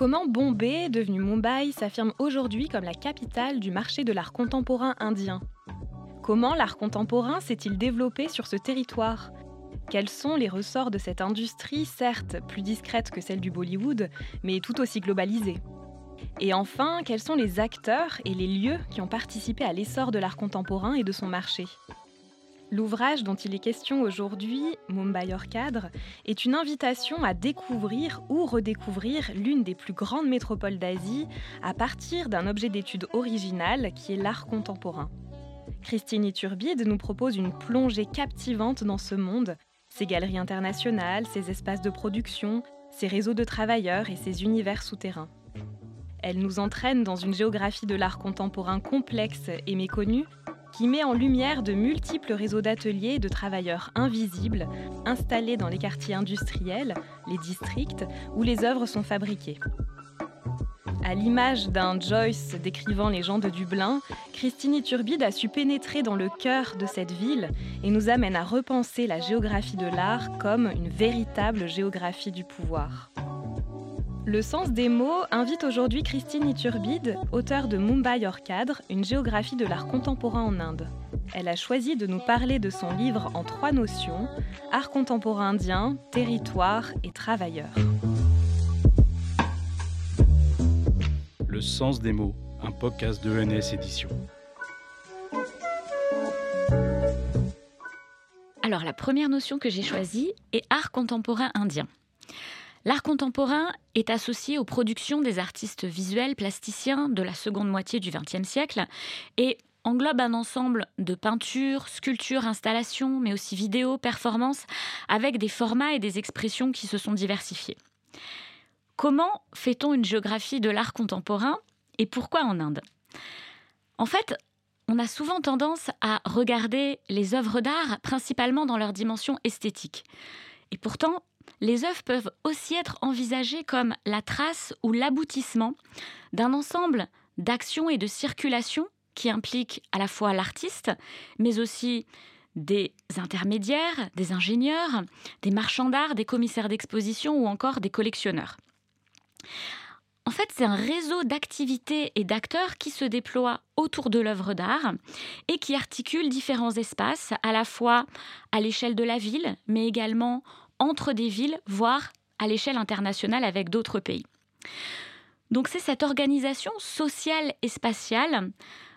Comment Bombay, devenu Mumbai, s'affirme aujourd'hui comme la capitale du marché de l'art contemporain indien. Comment l'art contemporain s'est-il développé sur ce territoire? Quels sont les ressorts de cette industrie, certes plus discrète que celle du Bollywood, mais tout aussi globalisée? Et enfin, quels sont les acteurs et les lieux qui ont participé à l'essor de l'art contemporain et de son marché? L'ouvrage dont il est question aujourd'hui, Mumbai hors cadre, est une invitation à découvrir ou redécouvrir l'une des plus grandes métropoles d'Asie à partir d'un objet d'étude original qui est l'art contemporain. Christine Iturbide nous propose une plongée captivante dans ce monde, ses galeries internationales, ses espaces de production, ses réseaux de travailleurs et ses univers souterrains. Elle nous entraîne dans une géographie de l'art contemporain complexe et méconnue qui met en lumière de multiples réseaux d'ateliers et de travailleurs invisibles installés dans les quartiers industriels, les districts, où les œuvres sont fabriquées. À l'image d'un Joyce décrivant les gens de Dublin, Christine Iturbide a su pénétrer dans le cœur de cette ville et nous amène à repenser la géographie de l'art comme une véritable géographie du pouvoir. Le sens des mots invite aujourd'hui Christine Iturbide, auteure de Mumbai hors cadre, une géographie de l'art contemporain en Inde. Elle a choisi de nous parler de son livre en trois notions art contemporain indien, territoire et travailleur. Le sens des mots, un podcast de ENS Édition. Alors la première notion que j'ai choisie est art contemporain indien. L'art contemporain est associé aux productions des artistes visuels plasticiens de la seconde moitié du XXe siècle et englobe un ensemble de peintures, sculptures, installations, mais aussi vidéos, performances, avec des formats et des expressions qui se sont diversifiés. Comment fait-on une géographie de l'art contemporain et pourquoi en Inde? En fait, on a souvent tendance à regarder les œuvres d'art principalement dans leur dimension esthétique. Et pourtant, les œuvres peuvent aussi être envisagées comme la trace ou l'aboutissement d'un ensemble d'actions et de circulations qui impliquent à la fois l'artiste, mais aussi des intermédiaires, des ingénieurs, des marchands d'art, des commissaires d'exposition ou encore des collectionneurs. En fait, c'est un réseau d'activités et d'acteurs qui se déploient autour de l'œuvre d'art et qui articule différents espaces, à la fois à l'échelle de la ville, mais également entre des villes, voire à l'échelle internationale avec d'autres pays. Donc c'est cette organisation sociale et spatiale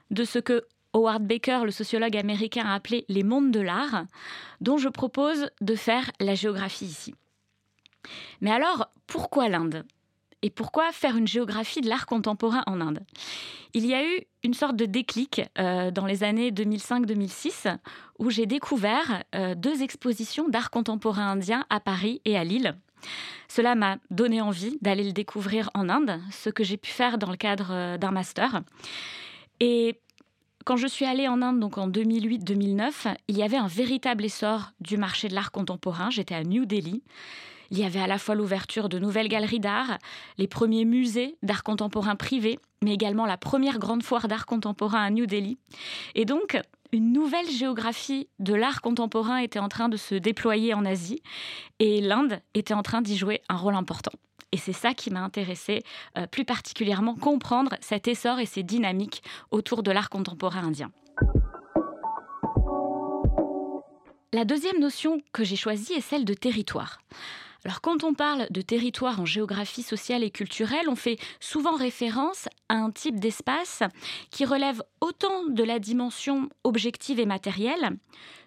de ce que Howard Baker, le sociologue américain, a appelé les mondes de l'art, dont je propose de faire la géographie ici. Mais alors, pourquoi l'Inde? Et pourquoi faire une géographie de l'art contemporain en Inde? Il y a eu une sorte de déclic euh, dans les années 2005-2006 où j'ai découvert euh, deux expositions d'art contemporain indien à Paris et à Lille. Cela m'a donné envie d'aller le découvrir en Inde, ce que j'ai pu faire dans le cadre euh, d'un master. Et quand je suis allée en Inde, donc en 2008-2009, il y avait un véritable essor du marché de l'art contemporain. J'étais à New Delhi. Il y avait à la fois l'ouverture de nouvelles galeries d'art, les premiers musées d'art contemporain privés, mais également la première grande foire d'art contemporain à New Delhi. Et donc, une nouvelle géographie de l'art contemporain était en train de se déployer en Asie et l'Inde était en train d'y jouer un rôle important. Et c'est ça qui m'a intéressé euh, plus particulièrement, comprendre cet essor et ces dynamiques autour de l'art contemporain indien. La deuxième notion que j'ai choisie est celle de territoire. Alors quand on parle de territoire en géographie sociale et culturelle, on fait souvent référence à un type d'espace qui relève autant de la dimension objective et matérielle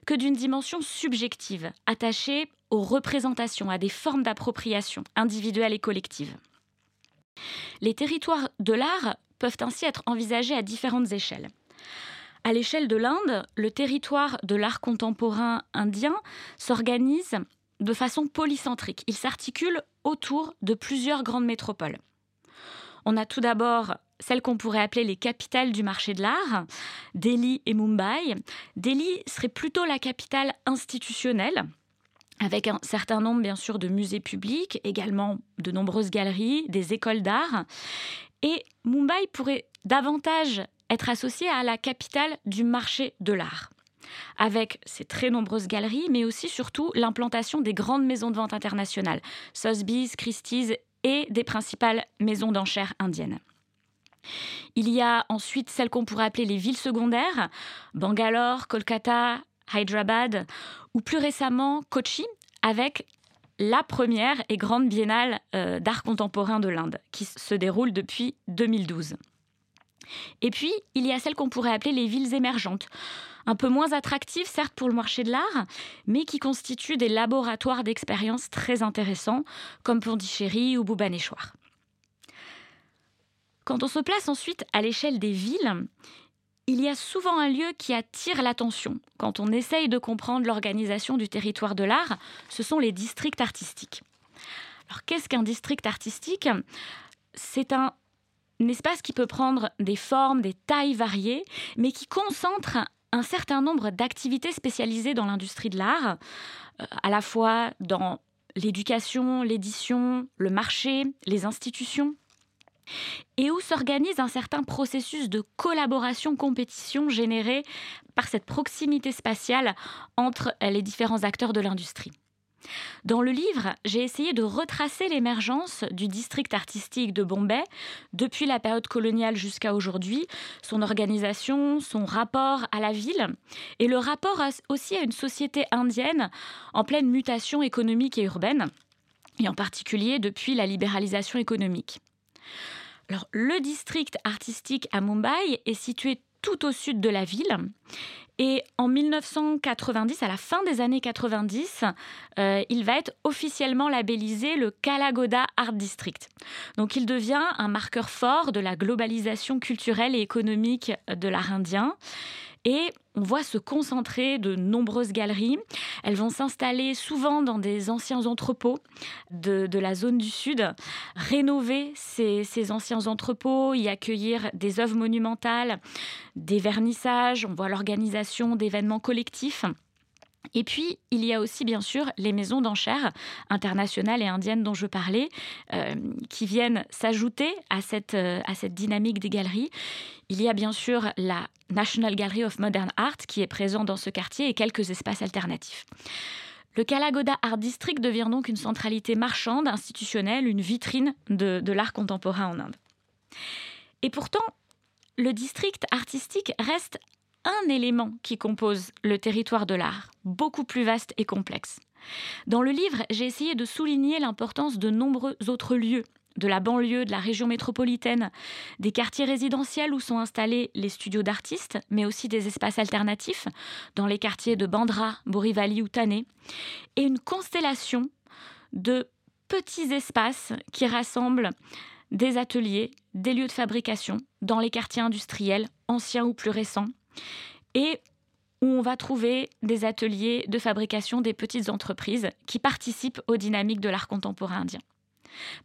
que d'une dimension subjective, attachée aux représentations, à des formes d'appropriation individuelle et collective. Les territoires de l'art peuvent ainsi être envisagés à différentes échelles. À l'échelle de l'Inde, le territoire de l'art contemporain indien s'organise de façon polycentrique. Il s'articule autour de plusieurs grandes métropoles. On a tout d'abord celles qu'on pourrait appeler les capitales du marché de l'art, Delhi et Mumbai. Delhi serait plutôt la capitale institutionnelle, avec un certain nombre bien sûr de musées publics, également de nombreuses galeries, des écoles d'art. Et Mumbai pourrait davantage être associée à la capitale du marché de l'art avec ses très nombreuses galeries, mais aussi surtout l'implantation des grandes maisons de vente internationales, Sotheby's, Christie's et des principales maisons d'enchères indiennes. Il y a ensuite celles qu'on pourrait appeler les villes secondaires, Bangalore, Kolkata, Hyderabad, ou plus récemment Kochi, avec la première et grande biennale euh, d'art contemporain de l'Inde, qui se déroule depuis 2012. Et puis, il y a celles qu'on pourrait appeler les villes émergentes, un peu moins attractives certes pour le marché de l'art, mais qui constituent des laboratoires d'expériences très intéressants, comme Pondichéry ou Bhubaneswar. Quand on se place ensuite à l'échelle des villes, il y a souvent un lieu qui attire l'attention quand on essaye de comprendre l'organisation du territoire de l'art, ce sont les districts artistiques. Alors qu'est-ce qu'un district artistique? C'est un, espace qui peut prendre des formes, des tailles variées, mais qui concentre un certain nombre d'activités spécialisées dans l'industrie de l'art, euh, à la fois dans l'éducation, l'édition, le marché, les institutions et où s'organise un certain processus de collaboration-compétition généré par cette proximité spatiale entre les différents acteurs de l'industrie. Dans le livre, j'ai essayé de retracer l'émergence du district artistique de Bombay depuis la période coloniale jusqu'à aujourd'hui, son organisation, son rapport à la ville et le rapport aussi à une société indienne en pleine mutation économique et urbaine, et en particulier depuis la libéralisation économique. Le district artistique à Mumbai est situé tout au sud de la ville. Et en 1990, à la fin des années 90, euh, il va être officiellement labellisé le Kalagoda Art District. Donc il devient un marqueur fort de la globalisation culturelle et économique de l'art indien. Et on voit se concentrer de nombreuses galeries. Elles vont s'installer souvent dans des anciens entrepôts de, la zone du Sud, rénover ces, anciens entrepôts, y accueillir des œuvres monumentales, des vernissages, on voit l'organisation d'événements collectifs. Et puis, il y a aussi bien sûr les maisons d'enchères internationales et indiennes dont je parlais, euh, qui viennent s'ajouter à cette, euh, à cette dynamique des galeries. Il y a bien sûr la National Gallery of Modern Art qui est présente dans ce quartier et quelques espaces alternatifs. Le Kalagoda Art District devient donc une centralité marchande, institutionnelle, une vitrine de l'art contemporain en Inde. Et pourtant, le district artistique reste un élément qui compose le territoire de l'art, beaucoup plus vaste et complexe. Dans le livre, j'ai essayé de souligner l'importance de nombreux autres lieux de la banlieue, de la région métropolitaine, des quartiers résidentiels où sont installés les studios d'artistes, mais aussi des espaces alternatifs dans les quartiers de Bandra, Borivali ou Thane, et une constellation de petits espaces qui rassemblent des ateliers, des lieux de fabrication dans les quartiers industriels, anciens ou plus récents, et où on va trouver des ateliers de fabrication des petites entreprises qui participent aux dynamiques de l'art contemporain indien.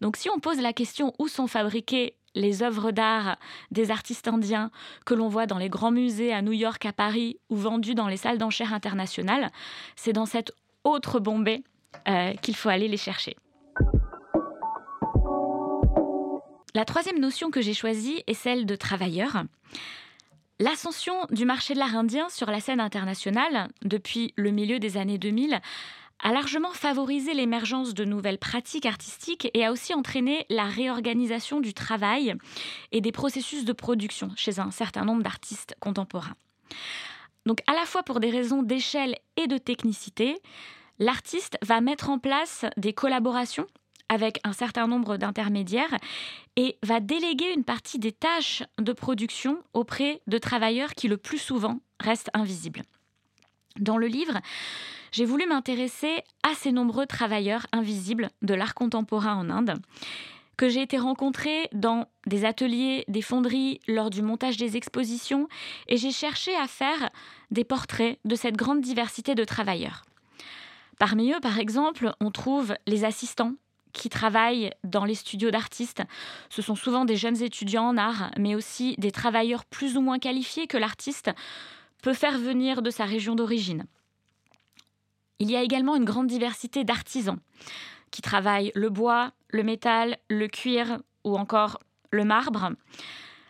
Donc si on pose la question où sont fabriquées les œuvres d'art des artistes indiens que l'on voit dans les grands musées à New York, à Paris ou vendues dans les salles d'enchères internationales, c'est dans cette autre Bombay euh, qu'il faut aller les chercher. La troisième notion que j'ai choisie est celle de travailleur. L'ascension du marché de l'art indien sur la scène internationale depuis le milieu des années 2000 a largement favorisé l'émergence de nouvelles pratiques artistiques et a aussi entraîné la réorganisation du travail et des processus de production chez un certain nombre d'artistes contemporains. Donc à la fois pour des raisons d'échelle et de technicité, l'artiste va mettre en place des collaborations avec un certain nombre d'intermédiaires et va déléguer une partie des tâches de production auprès de travailleurs qui le plus souvent restent invisibles. Dans le livre, j'ai voulu m'intéresser à ces nombreux travailleurs invisibles de l'art contemporain en Inde que j'ai été rencontrer dans des ateliers, des fonderies, lors du montage des expositions, et j'ai cherché à faire des portraits de cette grande diversité de travailleurs. Parmi eux, par exemple, on trouve les assistants, qui travaillent dans les studios d'artistes. Ce sont souvent des jeunes étudiants en art, mais aussi des travailleurs plus ou moins qualifiés que l'artiste peut faire venir de sa région d'origine. Il y a également une grande diversité d'artisans qui travaillent le bois, le métal, le cuir ou encore le marbre.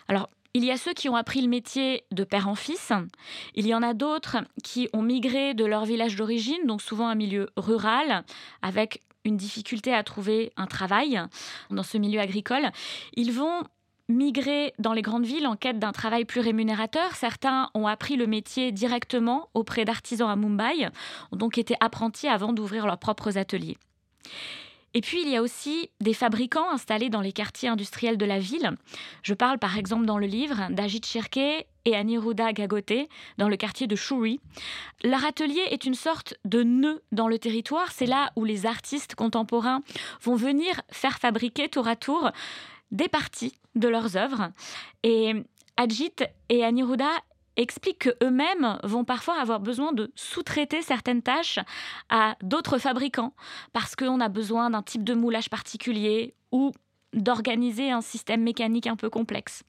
Alors, il y a ceux qui ont appris le métier de père en fils. Il y en a d'autres qui ont migré de leur village d'origine, donc souvent un milieu rural, avec une difficulté à trouver un travail dans ce milieu agricole, ils vont migrer dans les grandes villes en quête d'un travail plus rémunérateur. Certains ont appris le métier directement auprès d'artisans à Mumbai, ont donc été apprentis avant d'ouvrir leurs propres ateliers. Et puis, il y a aussi des fabricants installés dans les quartiers industriels de la ville. Je parle par exemple dans le livre d'Ajit Shirke et Aniruddha Gagote dans le quartier de Shuri. Leur atelier est une sorte de nœud dans le territoire. C'est là où les artistes contemporains vont venir faire fabriquer tour à tour des parties de leurs œuvres. Et Ajit et Aniruddha expliquent qu'eux-mêmes vont parfois avoir besoin de sous-traiter certaines tâches à d'autres fabricants parce qu'on a besoin d'un type de moulage particulier ou d'organiser un système mécanique un peu complexe.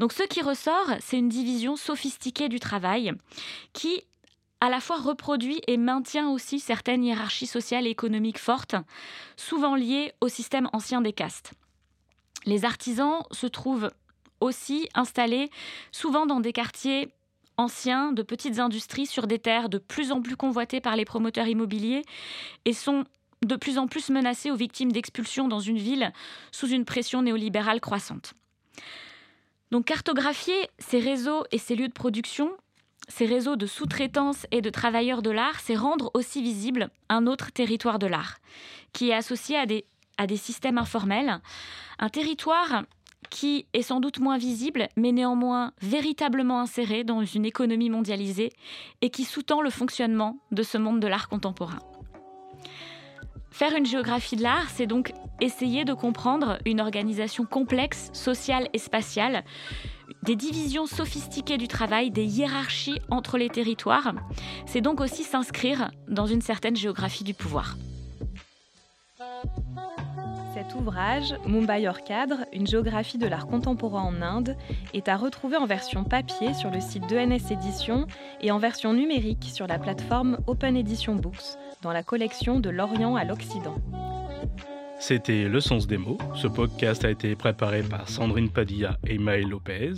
Donc ce qui ressort, c'est une division sophistiquée du travail qui à la fois reproduit et maintient aussi certaines hiérarchies sociales et économiques fortes, souvent liées au système ancien des castes. Les artisans se trouvent aussi installés souvent dans des quartiers anciens de petites industries sur des terres de plus en plus convoitées par les promoteurs immobiliers et sont de plus en plus menacés aux victimes d'expulsion dans une ville sous une pression néolibérale croissante. Donc cartographier ces réseaux et ces lieux de production, ces réseaux de sous-traitance et de travailleurs de l'art, c'est rendre aussi visible un autre territoire de l'art, qui est associé à des à des systèmes informels, un territoire qui est sans doute moins visible, mais néanmoins véritablement inséré dans une économie mondialisée et qui sous-tend le fonctionnement de ce monde de l'art contemporain. Faire une géographie de l'art, c'est donc essayer de comprendre une organisation complexe, sociale et spatiale, des divisions sophistiquées du travail, des hiérarchies entre les territoires. C'est donc aussi s'inscrire dans une certaine géographie du pouvoir. Cet ouvrage, Mumbai hors cadre, une géographie de l'art contemporain en Inde, est à retrouver en version papier sur le site d'ENS Éditions et en version numérique sur la plateforme Open Edition Books, dans la collection de l'Orient à l'Occident. C'était Le Sens des mots. Ce podcast a été préparé par Sandrine Padilla et Maël Lopez.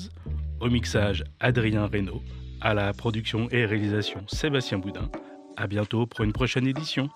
Au mixage, Adrien Reynaud. À la production et réalisation, Sébastien Boudin. À bientôt pour une prochaine édition.